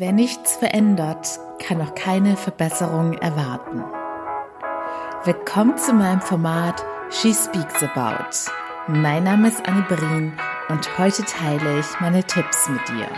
Wer nichts verändert, kann auch keine Verbesserung erwarten. Willkommen zu meinem Format She Speaks About. Mein Name ist Annie Berin und heute teile ich meine Tipps mit dir.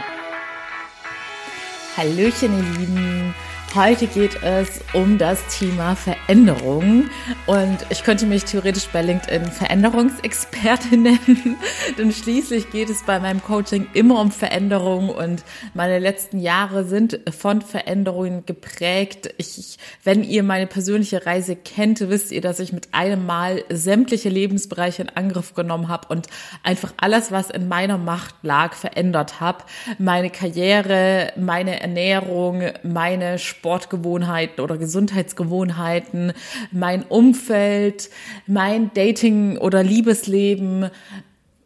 Hallöchen, ihr Lieben. Heute geht es um das Thema Veränderung und ich könnte mich theoretisch bei LinkedIn Veränderungsexpertin nennen, denn schließlich geht es bei meinem Coaching immer um Veränderung und meine letzten Jahre sind von Veränderungen geprägt. Ich, wenn ihr meine persönliche Reise kennt, wisst ihr, dass ich mit einem Mal sämtliche Lebensbereiche in Angriff genommen habe und einfach alles, was in meiner Macht lag, verändert habe. Meine Karriere, meine Ernährung, meine Sportgewohnheiten oder Gesundheitsgewohnheiten, mein Umfeld, mein Dating- oder Liebesleben,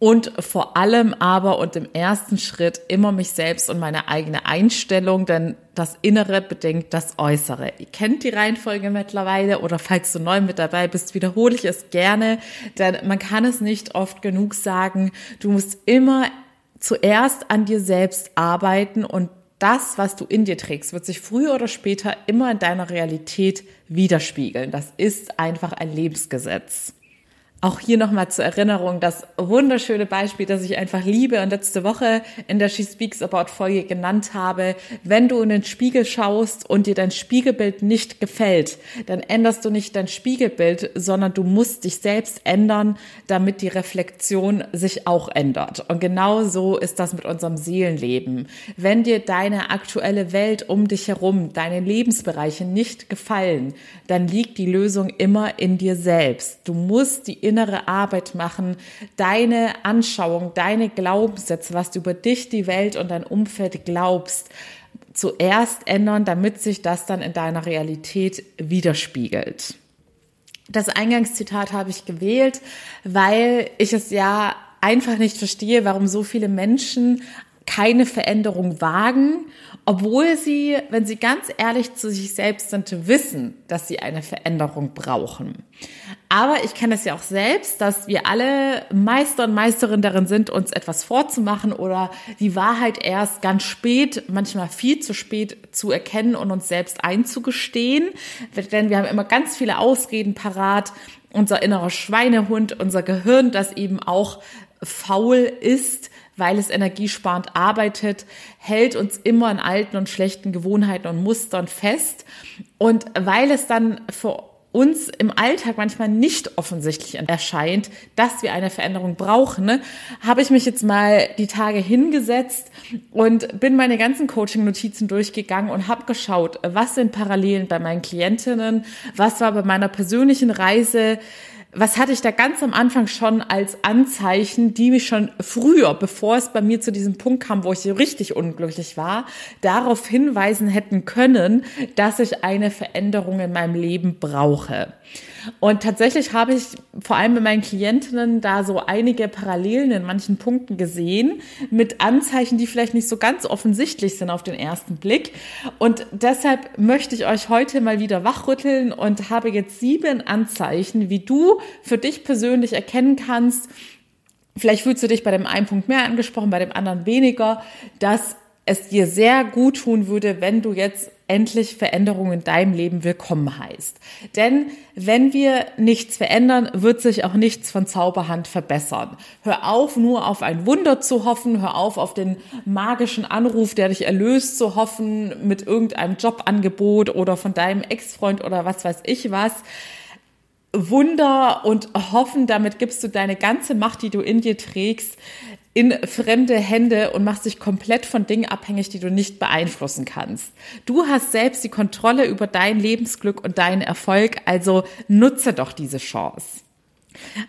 und vor allem aber und im ersten Schritt immer mich selbst und meine eigene Einstellung, denn das Innere bedingt das Äußere. Ihr kennt die Reihenfolge mittlerweile oder falls du neu mit dabei bist, wiederhole ich es gerne, denn man kann es nicht oft genug sagen. Du musst immer zuerst an dir selbst arbeiten und das, was du in dir trägst, wird sich früher oder später immer in deiner Realität widerspiegeln. Das ist einfach ein Lebensgesetz. Auch hier nochmal zur Erinnerung das wunderschöne Beispiel, das ich einfach liebe und letzte Woche in der She Speaks About Folge genannt habe. Wenn du in den Spiegel schaust und dir dein Spiegelbild nicht gefällt, dann änderst du nicht dein Spiegelbild, sondern du musst dich selbst ändern, damit die Reflexion sich auch ändert. Und genau so ist das mit unserem Seelenleben. Wenn dir deine aktuelle Welt um dich herum, deine Lebensbereiche nicht gefallen, dann liegt die Lösung immer in dir selbst. Du musst die innere Arbeit machen, deine Anschauung, deine Glaubenssätze, was du über dich, die Welt und dein Umfeld glaubst, zuerst ändern, damit sich das dann in deiner Realität widerspiegelt. Das Eingangszitat habe ich gewählt, weil ich es ja einfach nicht verstehe, warum so viele Menschen keine Veränderung wagen, obwohl sie, wenn sie ganz ehrlich zu sich selbst sind, wissen, dass sie eine Veränderung brauchen. Aber ich kenne es ja auch selbst, dass wir alle Meister und Meisterin darin sind, uns etwas vorzumachen oder die Wahrheit erst ganz spät, manchmal viel zu spät zu erkennen und uns selbst einzugestehen. Denn wir haben immer ganz viele Ausreden parat. Unser innerer Schweinehund, unser Gehirn, das eben auch faul ist, weil es energiesparend arbeitet, hält uns immer in alten und schlechten Gewohnheiten und Mustern fest. Und weil es dann für uns im Alltag manchmal nicht offensichtlich erscheint, dass wir eine Veränderung brauchen, ne, habe ich mich jetzt mal die Tage hingesetzt und bin meine ganzen Coaching-Notizen durchgegangen und habe geschaut, was sind Parallelen bei meinen Klientinnen, was war bei meiner persönlichen Reise was hatte ich da ganz am Anfang schon als Anzeichen, die mich schon früher, bevor es bei mir zu diesem Punkt kam, wo ich so richtig unglücklich war, darauf hinweisen hätten können, dass ich eine Veränderung in meinem Leben brauche. Und tatsächlich habe ich vor allem bei meinen Klientinnen da so einige Parallelen in manchen Punkten gesehen mit Anzeichen, die vielleicht nicht so ganz offensichtlich sind auf den ersten Blick. Und deshalb möchte ich euch heute mal wieder wachrütteln und habe jetzt sieben Anzeichen, wie du für dich persönlich erkennen kannst, Vielleicht fühlst du dich bei dem einen Punkt mehr angesprochen, bei dem anderen weniger, dass es dir sehr gut tun würde, wenn du jetzt endlich Veränderungen in deinem Leben willkommen heißt. Denn wenn wir nichts verändern, wird sich auch nichts von Zauberhand verbessern. Hör auf, nur auf ein Wunder zu hoffen, hör auf, auf den magischen Anruf, der dich erlöst, zu hoffen mit irgendeinem Jobangebot oder von deinem Ex-Freund oder was weiß ich was. Wunder und hoffen, damit gibst du deine ganze Macht, die du in dir trägst, in fremde Hände und machst dich komplett von Dingen abhängig, die du nicht beeinflussen kannst. Du hast selbst die Kontrolle über dein Lebensglück und deinen Erfolg, also nutze doch diese Chance.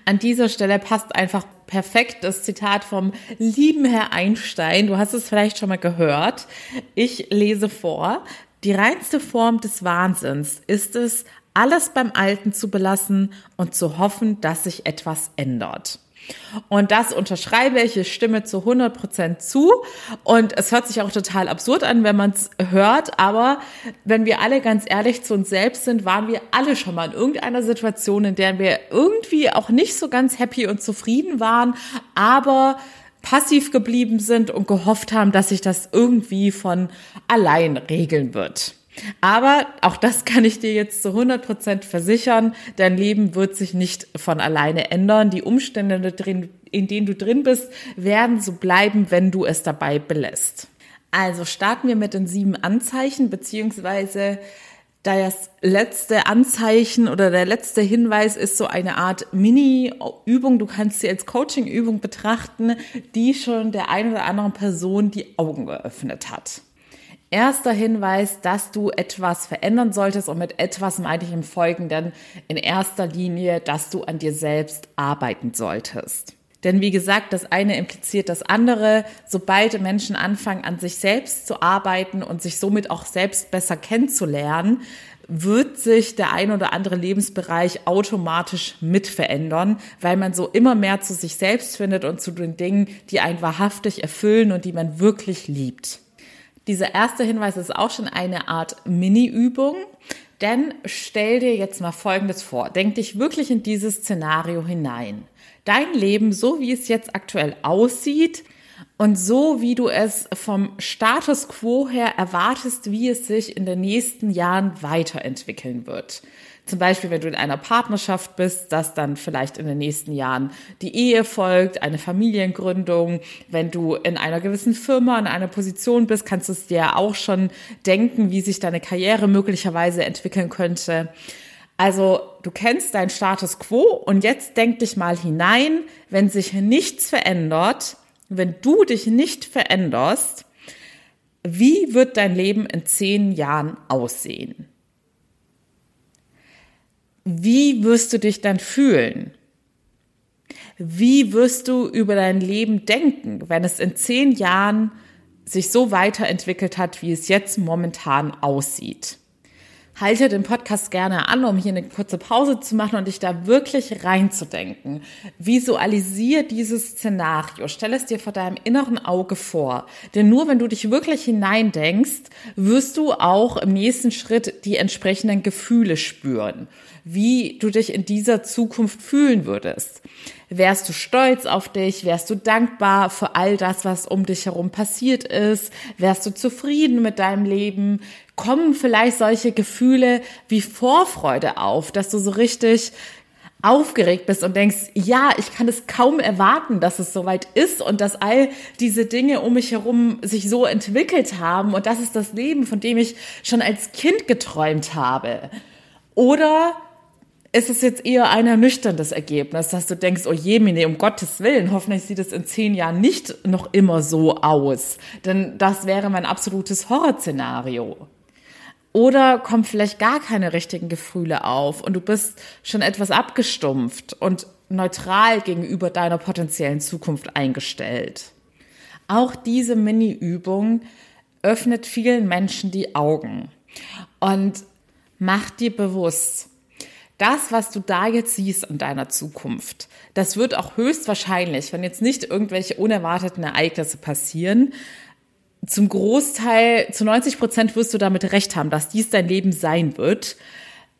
An dieser Stelle passt einfach perfekt das Zitat vom lieben Herr Einstein. Du hast es vielleicht schon mal gehört. Ich lese vor. Die reinste Form des Wahnsinns ist es, alles beim Alten zu belassen und zu hoffen, dass sich etwas ändert. Und das unterschreibe ich, ich stimme zu 100 Prozent zu. Und es hört sich auch total absurd an, wenn man es hört. Aber wenn wir alle ganz ehrlich zu uns selbst sind, waren wir alle schon mal in irgendeiner Situation, in der wir irgendwie auch nicht so ganz happy und zufrieden waren, aber passiv geblieben sind und gehofft haben, dass sich das irgendwie von allein regeln wird. Aber auch das kann ich dir jetzt zu 100 Prozent versichern. Dein Leben wird sich nicht von alleine ändern. Die Umstände, in denen du drin bist, werden so bleiben, wenn du es dabei belässt. Also starten wir mit den sieben Anzeichen, beziehungsweise das letzte Anzeichen oder der letzte Hinweis ist so eine Art Mini-Übung. Du kannst sie als Coaching-Übung betrachten, die schon der ein oder anderen Person die Augen geöffnet hat. Erster Hinweis, dass du etwas verändern solltest und mit etwas meine ich im Folgenden in erster Linie, dass du an dir selbst arbeiten solltest. Denn wie gesagt, das eine impliziert das andere. Sobald Menschen anfangen, an sich selbst zu arbeiten und sich somit auch selbst besser kennenzulernen, wird sich der ein oder andere Lebensbereich automatisch mit verändern, weil man so immer mehr zu sich selbst findet und zu den Dingen, die einen wahrhaftig erfüllen und die man wirklich liebt. Dieser erste Hinweis ist auch schon eine Art Mini-Übung. Denn stell dir jetzt mal Folgendes vor. Denk dich wirklich in dieses Szenario hinein dein Leben, so wie es jetzt aktuell aussieht und so wie du es vom Status quo her erwartest, wie es sich in den nächsten Jahren weiterentwickeln wird. Zum Beispiel, wenn du in einer Partnerschaft bist, dass dann vielleicht in den nächsten Jahren die Ehe folgt, eine Familiengründung. Wenn du in einer gewissen Firma, in einer Position bist, kannst du es dir auch schon denken, wie sich deine Karriere möglicherweise entwickeln könnte. Also du kennst deinen Status quo und jetzt denk dich mal hinein, wenn sich nichts verändert, wenn du dich nicht veränderst, wie wird dein Leben in zehn Jahren aussehen? Wie wirst du dich dann fühlen? Wie wirst du über dein Leben denken, wenn es in zehn Jahren sich so weiterentwickelt hat, wie es jetzt momentan aussieht? halte den Podcast gerne an, um hier eine kurze Pause zu machen und dich da wirklich reinzudenken. Visualisier dieses Szenario. Stell es dir vor deinem inneren Auge vor. Denn nur wenn du dich wirklich hineindenkst, wirst du auch im nächsten Schritt die entsprechenden Gefühle spüren, wie du dich in dieser Zukunft fühlen würdest. Wärst du stolz auf dich? Wärst du dankbar für all das, was um dich herum passiert ist? Wärst du zufrieden mit deinem Leben? Kommen vielleicht solche Gefühle wie Vorfreude auf, dass du so richtig aufgeregt bist und denkst, ja, ich kann es kaum erwarten, dass es soweit ist und dass all diese Dinge um mich herum sich so entwickelt haben und das ist das Leben, von dem ich schon als Kind geträumt habe. Oder ist es jetzt eher ein ernüchterndes Ergebnis, dass du denkst, oh je, Mine, um Gottes Willen, hoffentlich sieht es in zehn Jahren nicht noch immer so aus. Denn das wäre mein absolutes Horrorszenario. Oder kommen vielleicht gar keine richtigen Gefühle auf und du bist schon etwas abgestumpft und neutral gegenüber deiner potenziellen Zukunft eingestellt. Auch diese Mini-Übung öffnet vielen Menschen die Augen und macht dir bewusst, das, was du da jetzt siehst in deiner Zukunft, das wird auch höchstwahrscheinlich, wenn jetzt nicht irgendwelche unerwarteten Ereignisse passieren, zum Großteil, zu 90 Prozent wirst du damit recht haben, dass dies dein Leben sein wird,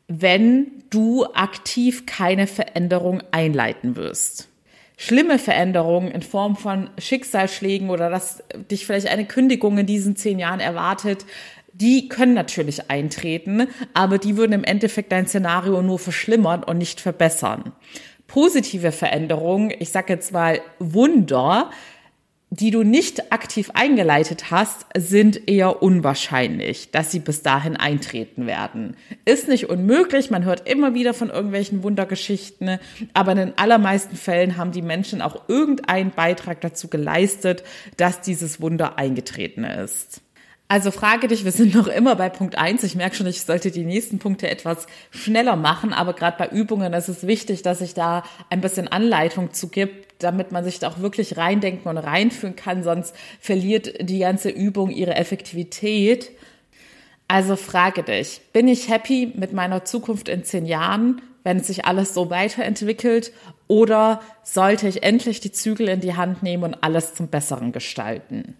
wenn du aktiv keine Veränderung einleiten wirst. Schlimme Veränderungen in Form von Schicksalsschlägen oder dass dich vielleicht eine Kündigung in diesen zehn Jahren erwartet, die können natürlich eintreten, aber die würden im Endeffekt dein Szenario nur verschlimmern und nicht verbessern. Positive Veränderungen, ich sage jetzt mal Wunder, die du nicht aktiv eingeleitet hast, sind eher unwahrscheinlich, dass sie bis dahin eintreten werden. Ist nicht unmöglich, man hört immer wieder von irgendwelchen Wundergeschichten, aber in den allermeisten Fällen haben die Menschen auch irgendeinen Beitrag dazu geleistet, dass dieses Wunder eingetreten ist. Also frage dich, wir sind noch immer bei Punkt eins. Ich merke schon, ich sollte die nächsten Punkte etwas schneller machen, aber gerade bei Übungen ist es wichtig, dass ich da ein bisschen Anleitung zu gibt, damit man sich da auch wirklich reindenken und reinführen kann, sonst verliert die ganze Übung ihre Effektivität. Also frage dich, bin ich happy mit meiner Zukunft in zehn Jahren, wenn sich alles so weiterentwickelt, oder sollte ich endlich die Zügel in die Hand nehmen und alles zum Besseren gestalten?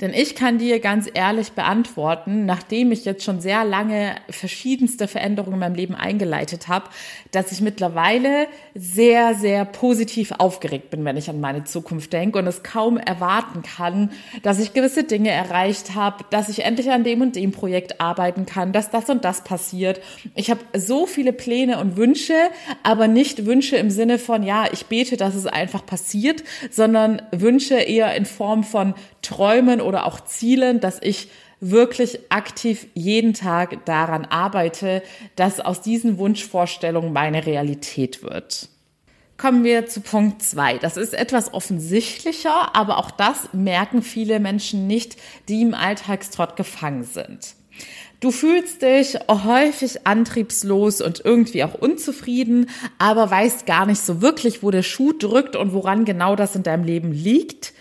Denn ich kann dir ganz ehrlich beantworten, nachdem ich jetzt schon sehr lange verschiedenste Veränderungen in meinem Leben eingeleitet habe, dass ich mittlerweile sehr, sehr positiv aufgeregt bin, wenn ich an meine Zukunft denke und es kaum erwarten kann, dass ich gewisse Dinge erreicht habe, dass ich endlich an dem und dem Projekt arbeiten kann, dass das und das passiert. Ich habe so viele Pläne und Wünsche, aber nicht Wünsche im Sinne von, ja, ich bete, dass es einfach passiert, sondern Wünsche eher in Form von Träumen oder auch Zielen, dass ich wirklich aktiv jeden Tag daran arbeite, dass aus diesen Wunschvorstellungen meine Realität wird. Kommen wir zu Punkt zwei. Das ist etwas offensichtlicher, aber auch das merken viele Menschen nicht, die im Alltagstrott gefangen sind. Du fühlst dich häufig antriebslos und irgendwie auch unzufrieden, aber weißt gar nicht so wirklich, wo der Schuh drückt und woran genau das in deinem Leben liegt.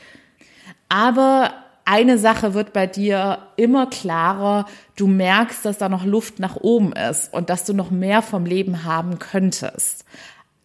Aber eine Sache wird bei dir immer klarer. Du merkst, dass da noch Luft nach oben ist und dass du noch mehr vom Leben haben könntest.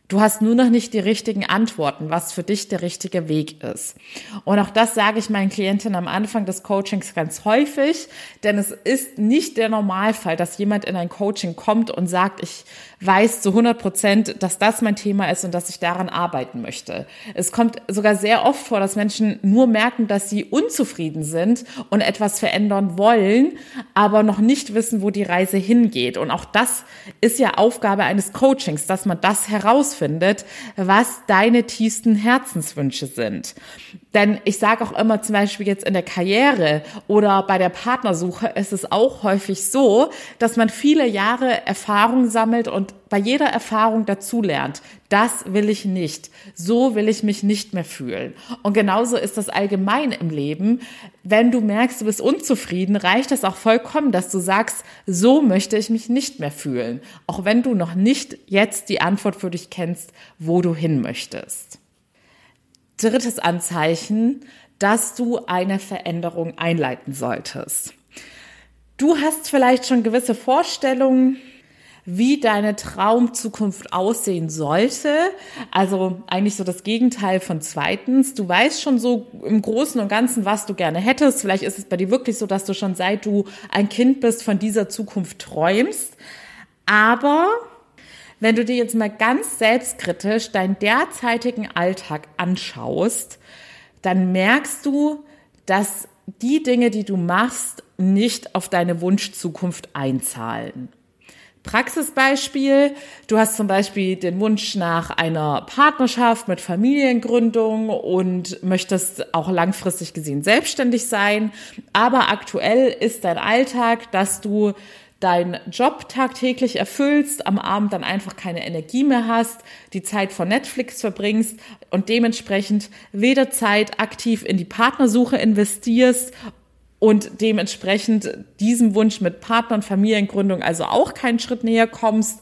Du hast nur noch nicht die richtigen Antworten, was für dich der richtige Weg ist. Und auch das sage ich meinen Klientinnen am Anfang des Coachings ganz häufig, denn es ist nicht der Normalfall, dass jemand in ein Coaching kommt und sagt, ich weiß zu 100 Prozent, dass das mein Thema ist und dass ich daran arbeiten möchte. Es kommt sogar sehr oft vor, dass Menschen nur merken, dass sie unzufrieden sind und etwas verändern wollen, aber noch nicht wissen, wo die Reise hingeht. Und auch das ist ja Aufgabe eines Coachings, dass man das herausfindet, was deine tiefsten Herzenswünsche sind. Denn ich sage auch immer zum Beispiel jetzt in der Karriere oder bei der Partnersuche ist es auch häufig so, dass man viele Jahre Erfahrung sammelt und bei jeder Erfahrung dazulernt. Das will ich nicht. So will ich mich nicht mehr fühlen. Und genauso ist das allgemein im Leben. Wenn du merkst, du bist unzufrieden, reicht es auch vollkommen, dass du sagst, so möchte ich mich nicht mehr fühlen. Auch wenn du noch nicht jetzt die Antwort für dich kennst, wo du hin möchtest. Drittes Anzeichen, dass du eine Veränderung einleiten solltest. Du hast vielleicht schon gewisse Vorstellungen, wie deine Traumzukunft aussehen sollte. Also eigentlich so das Gegenteil von zweitens. Du weißt schon so im Großen und Ganzen, was du gerne hättest. Vielleicht ist es bei dir wirklich so, dass du schon seit du ein Kind bist von dieser Zukunft träumst. Aber wenn du dir jetzt mal ganz selbstkritisch deinen derzeitigen Alltag anschaust, dann merkst du, dass die Dinge, die du machst, nicht auf deine Wunschzukunft einzahlen. Praxisbeispiel, du hast zum Beispiel den Wunsch nach einer Partnerschaft mit Familiengründung und möchtest auch langfristig gesehen selbstständig sein, aber aktuell ist dein Alltag, dass du deinen Job tagtäglich erfüllst, am Abend dann einfach keine Energie mehr hast, die Zeit vor Netflix verbringst und dementsprechend weder Zeit aktiv in die Partnersuche investierst und dementsprechend diesem Wunsch mit Partner- und Familiengründung also auch keinen Schritt näher kommst,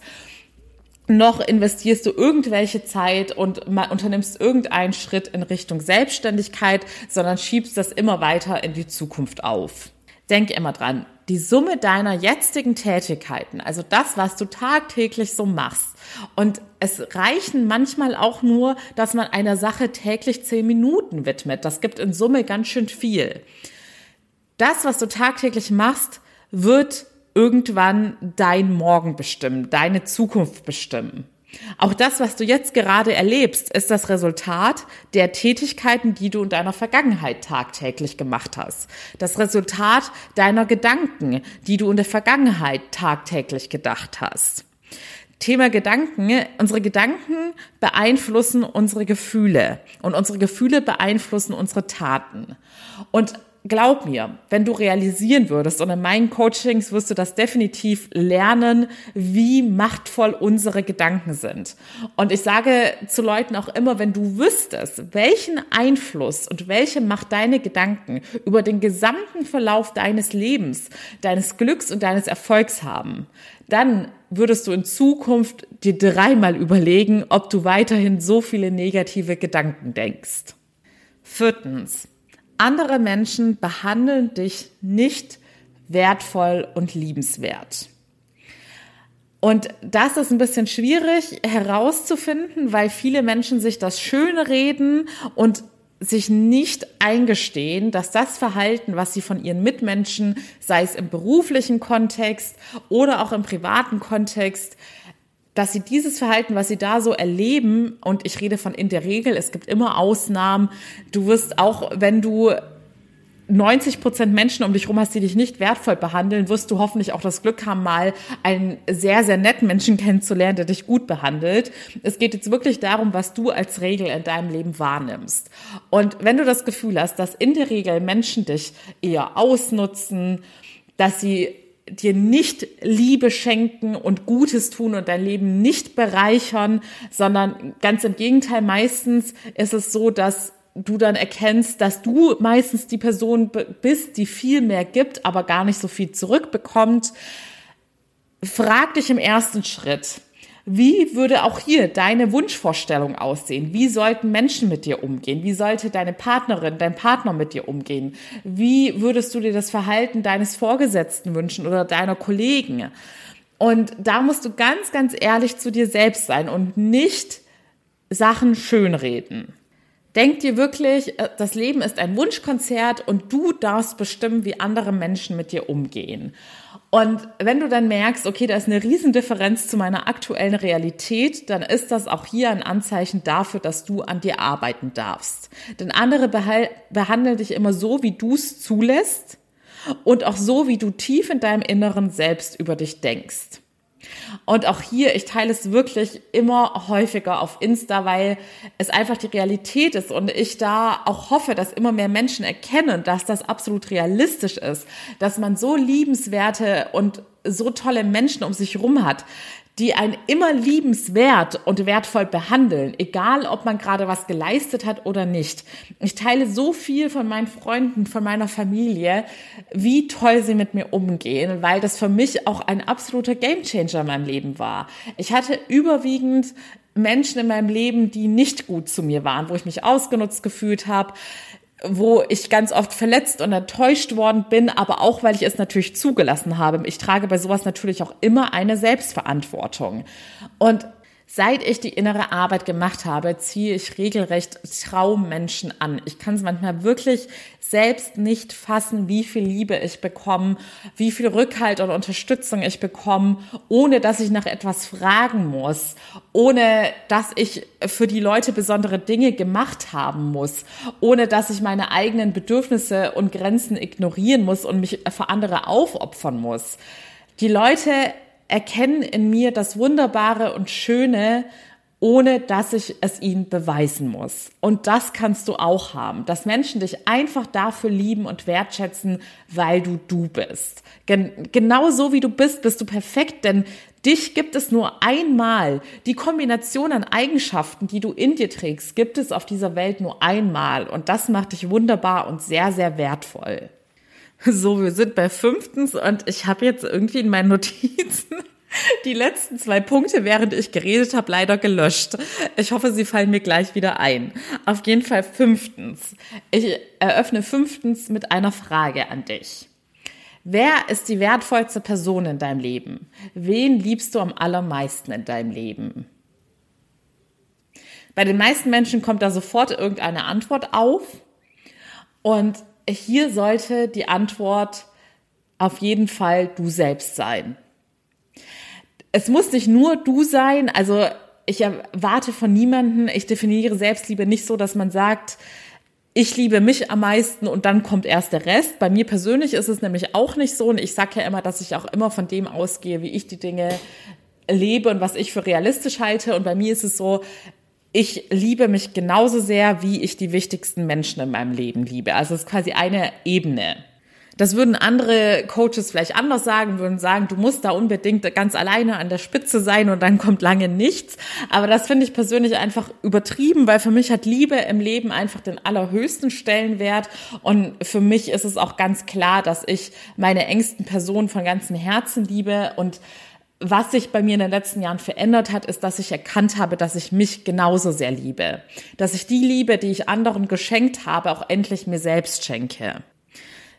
noch investierst du irgendwelche Zeit und unternimmst irgendeinen Schritt in Richtung Selbstständigkeit, sondern schiebst das immer weiter in die Zukunft auf. Denk immer dran, die Summe deiner jetzigen Tätigkeiten, also das, was du tagtäglich so machst. Und es reichen manchmal auch nur, dass man einer Sache täglich zehn Minuten widmet. Das gibt in Summe ganz schön viel. Das, was du tagtäglich machst, wird irgendwann dein Morgen bestimmen, deine Zukunft bestimmen. Auch das, was du jetzt gerade erlebst, ist das Resultat der Tätigkeiten, die du in deiner Vergangenheit tagtäglich gemacht hast. Das Resultat deiner Gedanken, die du in der Vergangenheit tagtäglich gedacht hast. Thema Gedanken. Unsere Gedanken beeinflussen unsere Gefühle und unsere Gefühle beeinflussen unsere Taten. Und glaub mir, wenn du realisieren würdest, und in meinen Coachings wirst du das definitiv lernen, wie machtvoll unsere Gedanken sind. Und ich sage zu Leuten auch immer, wenn du wüsstest, welchen Einfluss und welche Macht deine Gedanken über den gesamten Verlauf deines Lebens, deines Glücks und deines Erfolgs haben, dann würdest du in Zukunft dir dreimal überlegen, ob du weiterhin so viele negative Gedanken denkst. Viertens, andere Menschen behandeln dich nicht wertvoll und liebenswert. Und das ist ein bisschen schwierig herauszufinden, weil viele Menschen sich das Schöne reden und sich nicht eingestehen, dass das Verhalten, was sie von ihren Mitmenschen, sei es im beruflichen Kontext oder auch im privaten Kontext, dass sie dieses Verhalten, was sie da so erleben, und ich rede von in der Regel, es gibt immer Ausnahmen, du wirst auch, wenn du 90 Prozent Menschen um dich rum hast, die dich nicht wertvoll behandeln, wirst du hoffentlich auch das Glück haben, mal einen sehr, sehr netten Menschen kennenzulernen, der dich gut behandelt. Es geht jetzt wirklich darum, was du als Regel in deinem Leben wahrnimmst. Und wenn du das Gefühl hast, dass in der Regel Menschen dich eher ausnutzen, dass sie dir nicht Liebe schenken und Gutes tun und dein Leben nicht bereichern, sondern ganz im Gegenteil, meistens ist es so, dass du dann erkennst, dass du meistens die Person bist, die viel mehr gibt, aber gar nicht so viel zurückbekommt, frag dich im ersten Schritt, wie würde auch hier deine Wunschvorstellung aussehen? Wie sollten Menschen mit dir umgehen? Wie sollte deine Partnerin, dein Partner mit dir umgehen? Wie würdest du dir das Verhalten deines Vorgesetzten wünschen oder deiner Kollegen? Und da musst du ganz, ganz ehrlich zu dir selbst sein und nicht Sachen schönreden. Denk dir wirklich, äh, das Leben ist ein Wunschkonzert und du darfst bestimmen, wie andere Menschen mit dir umgehen. Und wenn du dann merkst, okay, da ist eine Riesendifferenz zu meiner aktuellen Realität, dann ist das auch hier ein Anzeichen dafür, dass du an dir arbeiten darfst. Denn andere behandeln dich immer so, wie du es zulässt und auch so, wie du tief in deinem Inneren selbst über dich denkst. Und auch hier, ich teile es wirklich immer häufiger auf Insta, weil es einfach die Realität ist und ich da auch hoffe, dass immer mehr Menschen erkennen, dass das absolut realistisch ist, dass man so liebenswerte und so tolle Menschen um sich rum hat, die einen immer liebenswert und wertvoll behandeln, egal ob man gerade was geleistet hat oder nicht. Ich teile so viel von meinen Freunden, von meiner Familie, wie toll sie mit mir umgehen, weil das für mich auch ein absoluter Gamechanger in meinem Leben war. Ich hatte überwiegend Menschen in meinem Leben, die nicht gut zu mir waren, wo ich mich ausgenutzt gefühlt habe, wo ich ganz oft verletzt und enttäuscht worden bin, aber auch, weil ich es natürlich zugelassen habe. Ich trage bei sowas natürlich auch immer eine Selbstverantwortung. Und Seit ich die innere Arbeit gemacht habe, ziehe ich regelrecht Traummenschen an. Ich kann es manchmal wirklich selbst nicht fassen, wie viel Liebe ich bekomme, wie viel Rückhalt und Unterstützung ich bekomme, ohne dass ich nach etwas fragen muss, ohne dass ich für die Leute besondere Dinge gemacht haben muss, ohne dass ich meine eigenen Bedürfnisse und Grenzen ignorieren muss und mich für andere aufopfern muss. Die Leute erkennen in mir das Wunderbare und Schöne, ohne dass ich es ihnen beweisen muss. Und das kannst du auch haben, dass Menschen dich einfach dafür lieben und wertschätzen, weil du du bist. Gen genau so wie du bist, bist du perfekt, denn dich gibt es nur einmal. Die Kombination an Eigenschaften, die du in dir trägst, gibt es auf dieser Welt nur einmal. Und das macht dich wunderbar und sehr, sehr wertvoll. So, wir sind bei fünftens und ich habe jetzt irgendwie in meinen Notizen die letzten zwei Punkte, während ich geredet habe, leider gelöscht. Ich hoffe, sie fallen mir gleich wieder ein. Auf jeden Fall fünftens. Ich eröffne fünftens mit einer Frage an dich. Wer ist die wertvollste Person in deinem Leben? Wen liebst du am allermeisten in deinem Leben? Bei den meisten Menschen kommt da sofort irgendeine Antwort auf. Und hier sollte die Antwort auf jeden Fall du selbst sein. Es muss nicht nur du sein, also ich erwarte von niemanden, ich definiere Selbstliebe nicht so, dass man sagt, ich liebe mich am meisten und dann kommt erst der Rest. Bei mir persönlich ist es nämlich auch nicht so und ich sage ja immer, dass ich auch immer von dem ausgehe, wie ich die Dinge lebe und was ich für realistisch halte. Und bei mir ist es so, ich liebe mich genauso sehr, wie ich die wichtigsten Menschen in meinem Leben liebe. Also es ist quasi eine Ebene. Das würden andere Coaches vielleicht anders sagen, würden sagen, du musst da unbedingt ganz alleine an der Spitze sein und dann kommt lange nichts. Aber das finde ich persönlich einfach übertrieben, weil für mich hat Liebe im Leben einfach den allerhöchsten Stellenwert. Und für mich ist es auch ganz klar, dass ich meine engsten Personen von ganzem Herzen liebe und was sich bei mir in den letzten Jahren verändert hat, ist, dass ich erkannt habe, dass ich mich genauso sehr liebe. Dass ich die Liebe, die ich anderen geschenkt habe, auch endlich mir selbst schenke.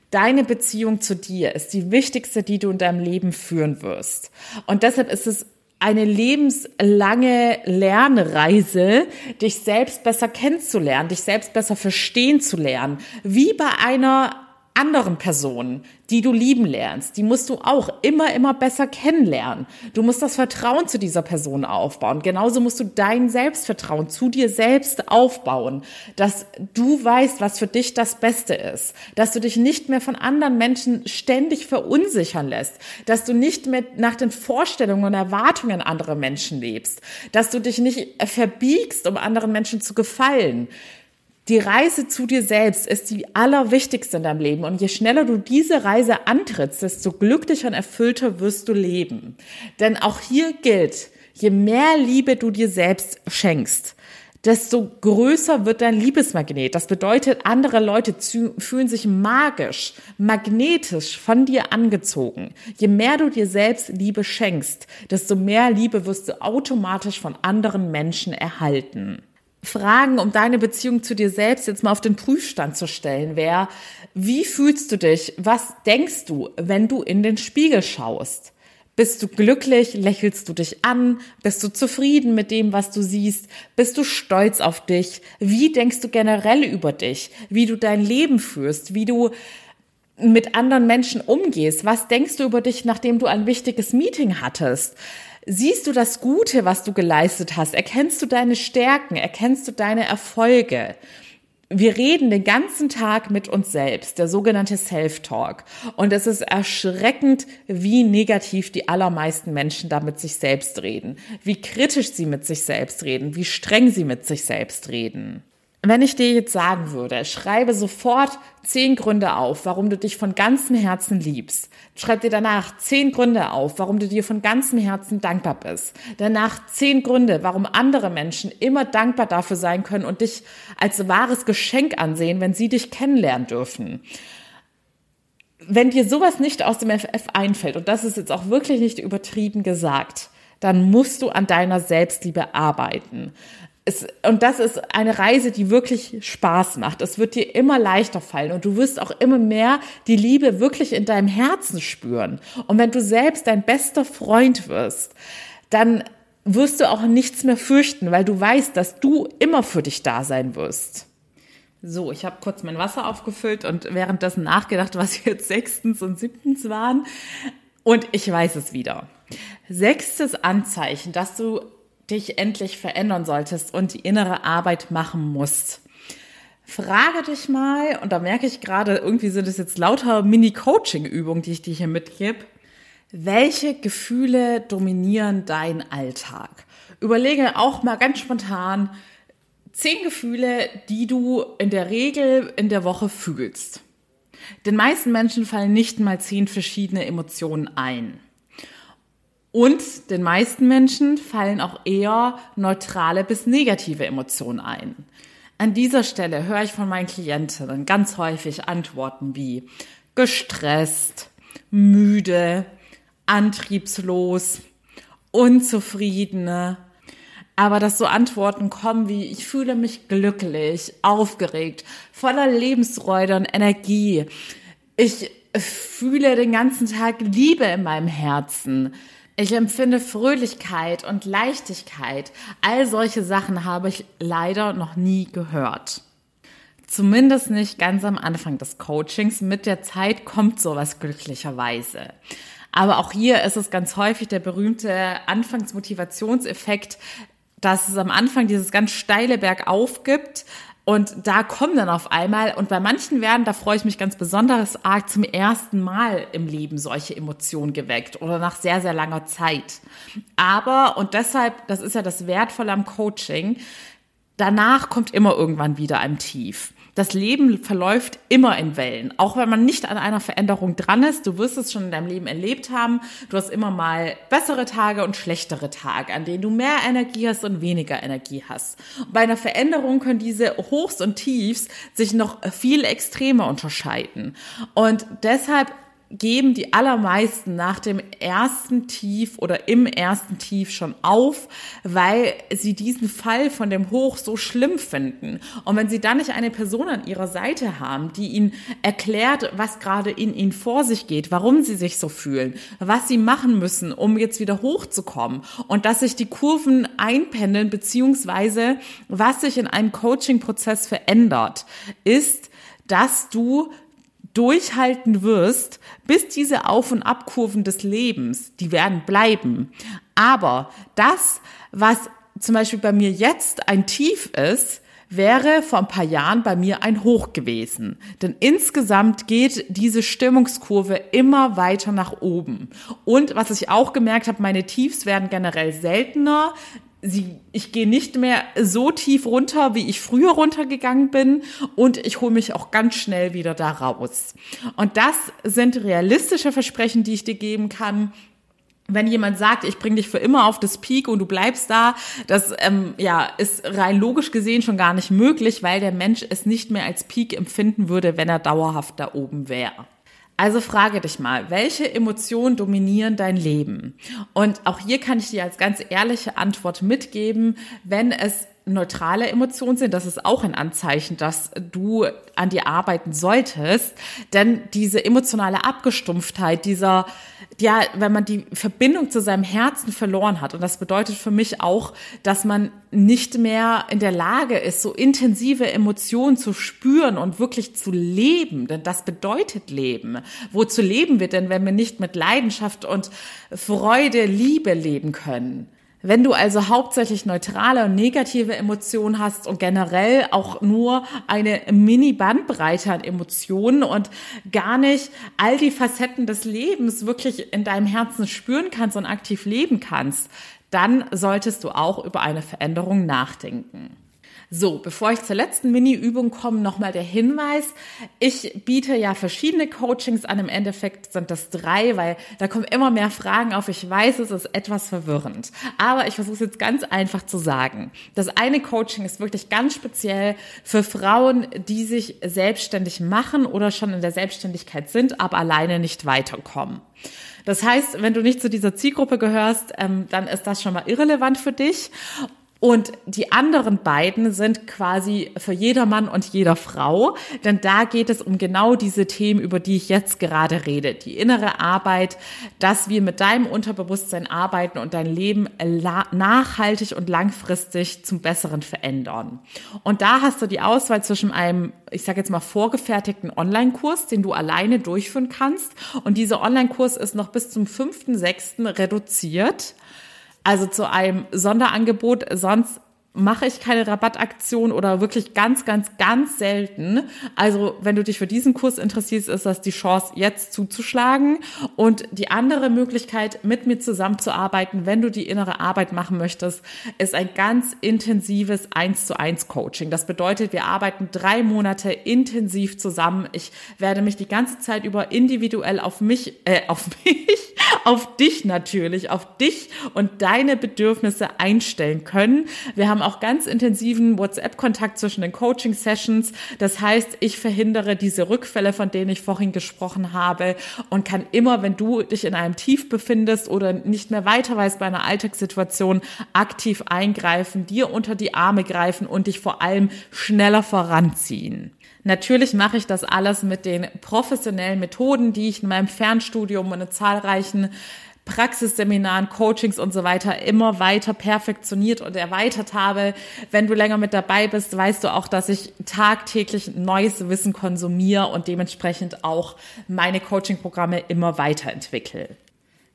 Deine Beziehung zu dir ist die wichtigste, die du in deinem Leben führen wirst. Und deshalb ist es eine lebenslange Lernreise, dich selbst besser kennenzulernen, dich selbst besser verstehen zu lernen, wie bei einer anderen Personen, die du lieben lernst, die musst du auch immer, immer besser kennenlernen. Du musst das Vertrauen zu dieser Person aufbauen. Genauso musst du dein Selbstvertrauen zu dir selbst aufbauen, dass du weißt, was für dich das Beste ist, dass du dich nicht mehr von anderen Menschen ständig verunsichern lässt, dass du nicht mehr nach den Vorstellungen und Erwartungen anderer Menschen lebst, dass du dich nicht verbiegst, um anderen Menschen zu gefallen, die Reise zu dir selbst ist die allerwichtigste in deinem Leben. Und je schneller du diese Reise antrittst, desto glücklicher und erfüllter wirst du leben. Denn auch hier gilt, je mehr Liebe du dir selbst schenkst, desto größer wird dein Liebesmagnet. Das bedeutet, andere Leute fühlen sich magisch, magnetisch von dir angezogen. Je mehr du dir selbst Liebe schenkst, desto mehr Liebe wirst du automatisch von anderen Menschen erhalten. Fragen, um deine Beziehung zu dir selbst jetzt mal auf den Prüfstand zu stellen, wäre, wie fühlst du dich? Was denkst du, wenn du in den Spiegel schaust? Bist du glücklich? Lächelst du dich an? Bist du zufrieden mit dem, was du siehst? Bist du stolz auf dich? Wie denkst du generell über dich? Wie du dein Leben führst? Wie du mit anderen Menschen umgehst? Was denkst du über dich, nachdem du ein wichtiges Meeting hattest? Siehst du das Gute, was du geleistet hast? Erkennst du deine Stärken? Erkennst du deine Erfolge? Wir reden den ganzen Tag mit uns selbst, der sogenannte Self-Talk. Und es ist erschreckend, wie negativ die allermeisten Menschen da mit sich selbst reden, wie kritisch sie mit sich selbst reden, wie streng sie mit sich selbst reden. Wenn ich dir jetzt sagen würde, schreibe sofort zehn Gründe auf, warum du dich von ganzem Herzen liebst. Schreib dir danach zehn Gründe auf, warum du dir von ganzem Herzen dankbar bist. Danach zehn Gründe, warum andere Menschen immer dankbar dafür sein können und dich als wahres Geschenk ansehen, wenn sie dich kennenlernen dürfen. Wenn dir sowas nicht aus dem FF einfällt, und das ist jetzt auch wirklich nicht übertrieben gesagt, dann musst du an deiner Selbstliebe arbeiten es, und das ist eine Reise, die wirklich Spaß macht. Es wird dir immer leichter fallen und du wirst auch immer mehr die Liebe wirklich in deinem Herzen spüren. Und wenn du selbst dein bester Freund wirst, dann wirst du auch nichts mehr fürchten, weil du weißt, dass du immer für dich da sein wirst. So, ich habe kurz mein Wasser aufgefüllt und währenddessen nachgedacht, was jetzt sechstens und siebtens waren. Und ich weiß es wieder. Sechstes Anzeichen, dass du dich endlich verändern solltest und die innere Arbeit machen musst. Frage dich mal, und da merke ich gerade, irgendwie sind es jetzt lauter Mini-Coaching-Übungen, die ich dir hier mitgebe. Welche Gefühle dominieren deinen Alltag? Überlege auch mal ganz spontan zehn Gefühle, die du in der Regel in der Woche fühlst. Den meisten Menschen fallen nicht mal zehn verschiedene Emotionen ein. Und den meisten Menschen fallen auch eher neutrale bis negative Emotionen ein. An dieser Stelle höre ich von meinen Klientinnen ganz häufig Antworten wie gestresst, müde, antriebslos, unzufriedene. Aber dass so Antworten kommen wie ich fühle mich glücklich, aufgeregt, voller Lebensfreude und Energie. Ich fühle den ganzen Tag Liebe in meinem Herzen. Ich empfinde Fröhlichkeit und Leichtigkeit. All solche Sachen habe ich leider noch nie gehört. Zumindest nicht ganz am Anfang des Coachings. Mit der Zeit kommt sowas glücklicherweise. Aber auch hier ist es ganz häufig der berühmte Anfangsmotivationseffekt, dass es am Anfang dieses ganz steile Bergauf gibt, und da kommen dann auf einmal, und bei manchen werden, da freue ich mich ganz besonders arg, zum ersten Mal im Leben solche Emotionen geweckt oder nach sehr, sehr langer Zeit. Aber, und deshalb, das ist ja das Wertvolle am Coaching, danach kommt immer irgendwann wieder ein Tief das Leben verläuft immer in Wellen. Auch wenn man nicht an einer Veränderung dran ist, du wirst es schon in deinem Leben erlebt haben. Du hast immer mal bessere Tage und schlechtere Tage, an denen du mehr Energie hast und weniger Energie hast. Bei einer Veränderung können diese Hochs und Tiefs sich noch viel extremer unterscheiden. Und deshalb geben die allermeisten nach dem ersten Tief oder im ersten Tief schon auf, weil sie diesen Fall von dem Hoch so schlimm finden. Und wenn sie dann nicht eine Person an ihrer Seite haben, die ihnen erklärt, was gerade in ihnen vor sich geht, warum sie sich so fühlen, was sie machen müssen, um jetzt wieder hochzukommen und dass sich die Kurven einpendeln, beziehungsweise was sich in einem Coaching-Prozess verändert, ist, dass du durchhalten wirst, bis diese Auf- und Abkurven des Lebens, die werden bleiben. Aber das, was zum Beispiel bei mir jetzt ein Tief ist, wäre vor ein paar Jahren bei mir ein Hoch gewesen. Denn insgesamt geht diese Stimmungskurve immer weiter nach oben. Und was ich auch gemerkt habe, meine Tiefs werden generell seltener sie, ich gehe nicht mehr so tief runter, wie ich früher runtergegangen bin und ich hole mich auch ganz schnell wieder da raus. Und das sind realistische Versprechen, die ich dir geben kann. Wenn jemand sagt, ich bringe dich für immer auf das Peak und du bleibst da, das ähm, ja, ist rein logisch gesehen schon gar nicht möglich, weil der Mensch es nicht mehr als Peak empfinden würde, wenn er dauerhaft da oben wäre. Also frage dich mal, welche Emotionen dominieren dein Leben? Und auch hier kann ich dir als ganz ehrliche Antwort mitgeben, wenn es neutrale Emotionen sind, das ist auch ein Anzeichen, dass du an dir arbeiten solltest. Denn diese emotionale Abgestumpftheit, dieser, ja, wenn man die Verbindung zu seinem Herzen verloren hat, und das bedeutet für mich auch, dass man nicht mehr in der Lage ist, so intensive Emotionen zu spüren und wirklich zu leben, denn das bedeutet Leben. Wozu leben wir denn, wenn wir nicht mit Leidenschaft und Freude, Liebe leben können? Wenn du also hauptsächlich neutrale und negative Emotionen hast und generell auch nur eine Mini-Bandbreite an Emotionen und gar nicht all die Facetten des Lebens wirklich in deinem Herzen spüren kannst und aktiv leben kannst, dann solltest du auch über eine Veränderung nachdenken. So, bevor ich zur letzten Mini-Übung komme, nochmal der Hinweis. Ich biete ja verschiedene Coachings an. Im Endeffekt sind das drei, weil da kommen immer mehr Fragen auf. Ich weiß, es ist etwas verwirrend. Aber ich versuche es jetzt ganz einfach zu sagen. Das eine Coaching ist wirklich ganz speziell für Frauen, die sich selbstständig machen oder schon in der Selbstständigkeit sind, aber alleine nicht weiterkommen. Das heißt, wenn du nicht zu dieser Zielgruppe gehörst, ähm, dann ist das schon mal irrelevant für dich. Und die anderen beiden sind quasi für jeder Mann und jeder Frau, denn da geht es um genau diese Themen, über die ich jetzt gerade rede. Die innere Arbeit, dass wir mit deinem Unterbewusstsein arbeiten und dein Leben nachhaltig und langfristig zum Besseren verändern. Und da hast du die Auswahl zwischen einem, ich sage jetzt mal, vorgefertigten Online-Kurs, den du alleine durchführen kannst. Und dieser Online-Kurs ist noch bis zum 5.6. reduziert also zu einem Sonderangebot. Sonst mache ich keine Rabattaktion oder wirklich ganz, ganz, ganz selten. Also wenn du dich für diesen Kurs interessierst, ist das die Chance, jetzt zuzuschlagen. Und die andere Möglichkeit, mit mir zusammenzuarbeiten, wenn du die innere Arbeit machen möchtest, ist ein ganz intensives 1 zu 1 Coaching. Das bedeutet, wir arbeiten drei Monate intensiv zusammen. Ich werde mich die ganze Zeit über individuell auf mich, äh, auf mich, auf dich natürlich, auf dich und deine Bedürfnisse einstellen können. Wir haben auch ganz intensiven WhatsApp-Kontakt zwischen den Coaching-Sessions. Das heißt, ich verhindere diese Rückfälle, von denen ich vorhin gesprochen habe und kann immer, wenn du dich in einem Tief befindest oder nicht mehr weiter weißt bei einer Alltagssituation, aktiv eingreifen, dir unter die Arme greifen und dich vor allem schneller voranziehen. Natürlich mache ich das alles mit den professionellen Methoden, die ich in meinem Fernstudium und in zahlreichen Praxisseminaren, Coachings und so weiter immer weiter perfektioniert und erweitert habe. Wenn du länger mit dabei bist, weißt du auch, dass ich tagtäglich neues Wissen konsumiere und dementsprechend auch meine Coaching-Programme immer weiterentwickle.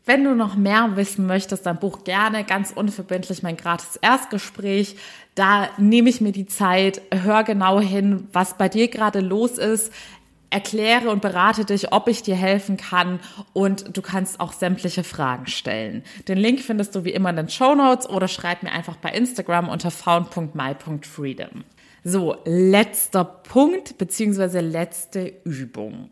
Wenn du noch mehr wissen möchtest, dann buch gerne ganz unverbindlich mein gratis Erstgespräch. Da nehme ich mir die Zeit, hör genau hin, was bei dir gerade los ist, erkläre und berate dich, ob ich dir helfen kann und du kannst auch sämtliche Fragen stellen. Den Link findest du wie immer in den Show Notes oder schreib mir einfach bei Instagram unter found.my.freedom. So, letzter Punkt beziehungsweise letzte Übung.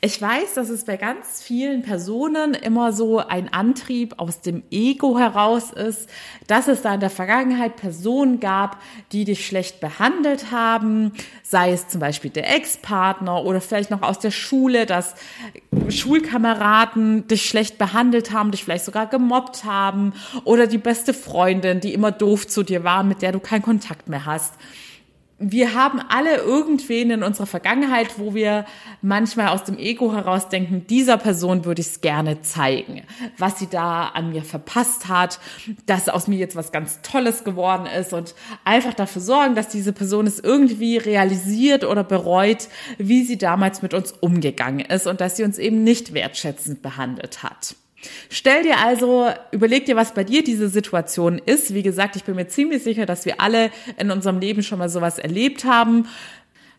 Ich weiß, dass es bei ganz vielen Personen immer so ein Antrieb aus dem Ego heraus ist, dass es da in der Vergangenheit Personen gab, die dich schlecht behandelt haben, sei es zum Beispiel der Ex-Partner oder vielleicht noch aus der Schule, dass Schulkameraden dich schlecht behandelt haben, dich vielleicht sogar gemobbt haben oder die beste Freundin, die immer doof zu dir war, mit der du keinen Kontakt mehr hast wir haben alle irgendwen in unserer Vergangenheit, wo wir manchmal aus dem Ego heraus denken, dieser Person würde ich es gerne zeigen, was sie da an mir verpasst hat, dass aus mir jetzt was ganz Tolles geworden ist und einfach dafür sorgen, dass diese Person es irgendwie realisiert oder bereut, wie sie damals mit uns umgegangen ist und dass sie uns eben nicht wertschätzend behandelt hat. Stell dir also, überleg dir, was bei dir diese Situation ist. Wie gesagt, ich bin mir ziemlich sicher, dass wir alle in unserem Leben schon mal sowas erlebt haben.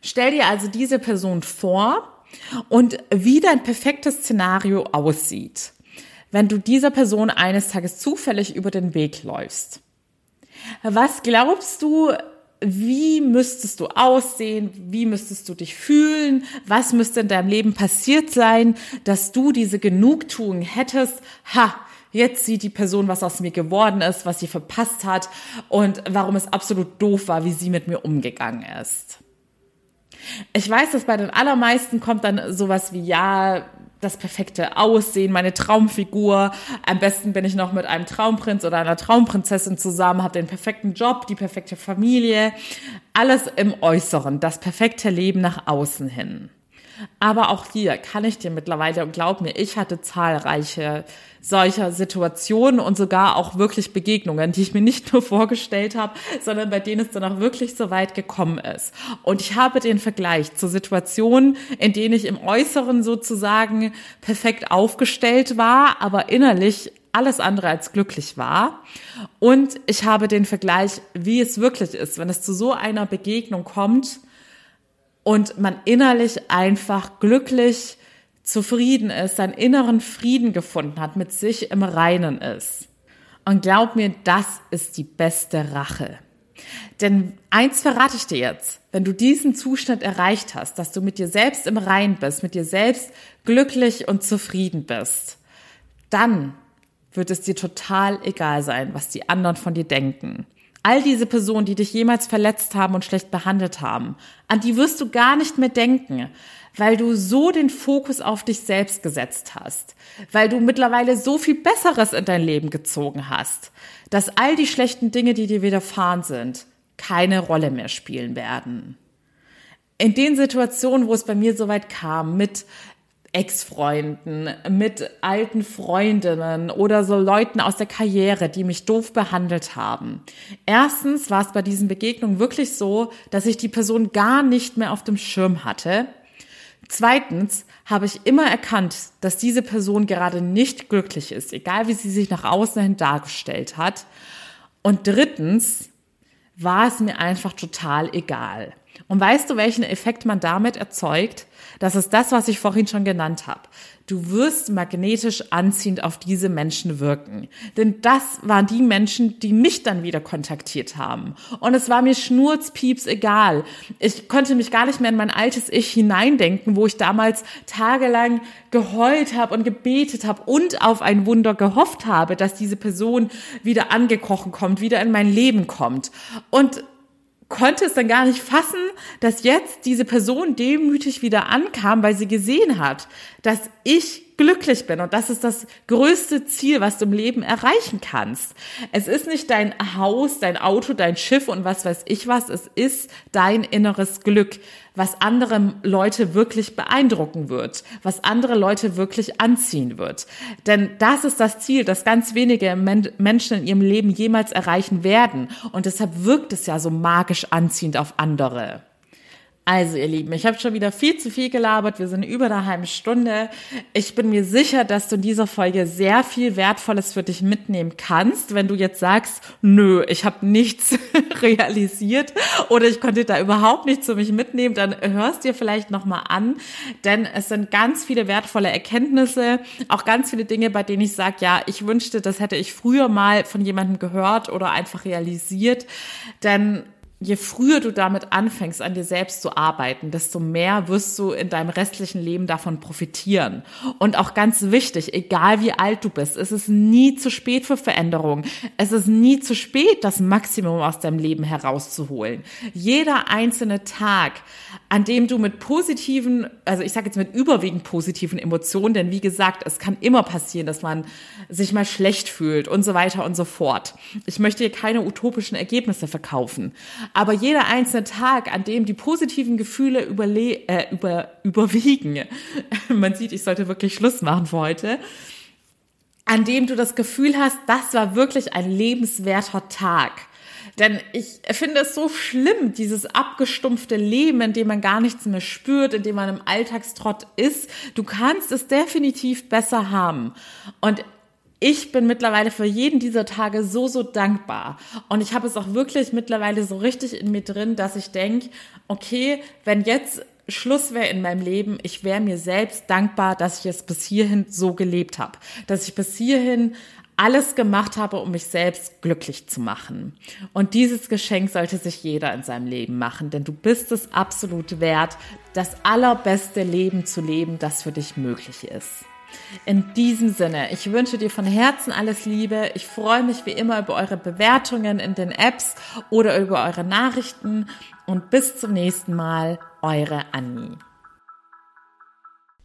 Stell dir also diese Person vor und wie dein perfektes Szenario aussieht, wenn du dieser Person eines Tages zufällig über den Weg läufst. Was glaubst du, wie müsstest du aussehen, wie müsstest du dich fühlen, was müsste in deinem Leben passiert sein, dass du diese Genugtuung hättest, ha, jetzt sieht die Person, was aus mir geworden ist, was sie verpasst hat und warum es absolut doof war, wie sie mit mir umgegangen ist. Ich weiß, dass bei den allermeisten kommt dann sowas wie, ja, das perfekte Aussehen, meine Traumfigur. Am besten bin ich noch mit einem Traumprinz oder einer Traumprinzessin zusammen, habe den perfekten Job, die perfekte Familie. Alles im Äußeren, das perfekte Leben nach außen hin. Aber auch hier kann ich dir mittlerweile, und glaub mir, ich hatte zahlreiche solcher Situationen und sogar auch wirklich Begegnungen, die ich mir nicht nur vorgestellt habe, sondern bei denen es dann auch wirklich so weit gekommen ist. Und ich habe den Vergleich zu Situationen, in denen ich im Äußeren sozusagen perfekt aufgestellt war, aber innerlich alles andere als glücklich war. Und ich habe den Vergleich, wie es wirklich ist, wenn es zu so einer Begegnung kommt, und man innerlich einfach glücklich, zufrieden ist, seinen inneren Frieden gefunden hat, mit sich im Reinen ist. Und glaub mir, das ist die beste Rache. Denn eins verrate ich dir jetzt, wenn du diesen Zustand erreicht hast, dass du mit dir selbst im Rein bist, mit dir selbst glücklich und zufrieden bist, dann wird es dir total egal sein, was die anderen von dir denken. All diese Personen, die dich jemals verletzt haben und schlecht behandelt haben, an die wirst du gar nicht mehr denken, weil du so den Fokus auf dich selbst gesetzt hast, weil du mittlerweile so viel Besseres in dein Leben gezogen hast, dass all die schlechten Dinge, die dir widerfahren sind, keine Rolle mehr spielen werden. In den Situationen, wo es bei mir soweit kam, mit Ex-Freunden, mit alten Freundinnen oder so Leuten aus der Karriere, die mich doof behandelt haben. Erstens war es bei diesen Begegnungen wirklich so, dass ich die Person gar nicht mehr auf dem Schirm hatte. Zweitens habe ich immer erkannt, dass diese Person gerade nicht glücklich ist, egal wie sie sich nach außen hin dargestellt hat. Und drittens war es mir einfach total egal. Und weißt du, welchen Effekt man damit erzeugt? Das ist das, was ich vorhin schon genannt habe. Du wirst magnetisch anziehend auf diese Menschen wirken. Denn das waren die Menschen, die mich dann wieder kontaktiert haben. Und es war mir schnurzpieps egal. Ich konnte mich gar nicht mehr in mein altes Ich hineindenken, wo ich damals tagelang geheult habe und gebetet habe und auf ein Wunder gehofft habe, dass diese Person wieder angekrochen kommt, wieder in mein Leben kommt. Und konnte es dann gar nicht fassen, dass jetzt diese Person demütig wieder ankam, weil sie gesehen hat, dass ich glücklich bin. Und das ist das größte Ziel, was du im Leben erreichen kannst. Es ist nicht dein Haus, dein Auto, dein Schiff und was weiß ich was. Es ist dein inneres Glück, was andere Leute wirklich beeindrucken wird, was andere Leute wirklich anziehen wird. Denn das ist das Ziel, das ganz wenige Menschen in ihrem Leben jemals erreichen werden. Und deshalb wirkt es ja so magisch anziehend auf andere. Also, ihr Lieben, ich habe schon wieder viel zu viel gelabert. Wir sind über eine halbe Stunde. Ich bin mir sicher, dass du in dieser Folge sehr viel Wertvolles für dich mitnehmen kannst. Wenn du jetzt sagst, nö, ich habe nichts realisiert oder ich konnte da überhaupt nichts für mich mitnehmen, dann hörst dir vielleicht nochmal an. Denn es sind ganz viele wertvolle Erkenntnisse, auch ganz viele Dinge, bei denen ich sage, ja, ich wünschte, das hätte ich früher mal von jemandem gehört oder einfach realisiert. Denn je früher du damit anfängst, an dir selbst zu arbeiten, desto mehr wirst du in deinem restlichen Leben davon profitieren. Und auch ganz wichtig, egal wie alt du bist, es ist nie zu spät für Veränderungen. Es ist nie zu spät, das Maximum aus deinem Leben herauszuholen. Jeder einzelne Tag, an dem du mit positiven, also ich sage jetzt mit überwiegend positiven Emotionen, denn wie gesagt, es kann immer passieren, dass man sich mal schlecht fühlt und so weiter und so fort. Ich möchte hier keine utopischen Ergebnisse verkaufen. Aber jeder einzelne Tag, an dem die positiven Gefühle überle äh, über, überwiegen, man sieht, ich sollte wirklich Schluss machen für heute, an dem du das Gefühl hast, das war wirklich ein lebenswerter Tag. Denn ich finde es so schlimm, dieses abgestumpfte Leben, in dem man gar nichts mehr spürt, in dem man im Alltagstrott ist. Du kannst es definitiv besser haben. Und ich bin mittlerweile für jeden dieser Tage so, so dankbar. Und ich habe es auch wirklich mittlerweile so richtig in mir drin, dass ich denke, okay, wenn jetzt Schluss wäre in meinem Leben, ich wäre mir selbst dankbar, dass ich es bis hierhin so gelebt habe, dass ich bis hierhin alles gemacht habe, um mich selbst glücklich zu machen. Und dieses Geschenk sollte sich jeder in seinem Leben machen, denn du bist es absolut wert, das allerbeste Leben zu leben, das für dich möglich ist. In diesem Sinne, ich wünsche dir von Herzen alles Liebe. Ich freue mich wie immer über eure Bewertungen in den Apps oder über eure Nachrichten und bis zum nächsten Mal, eure Annie.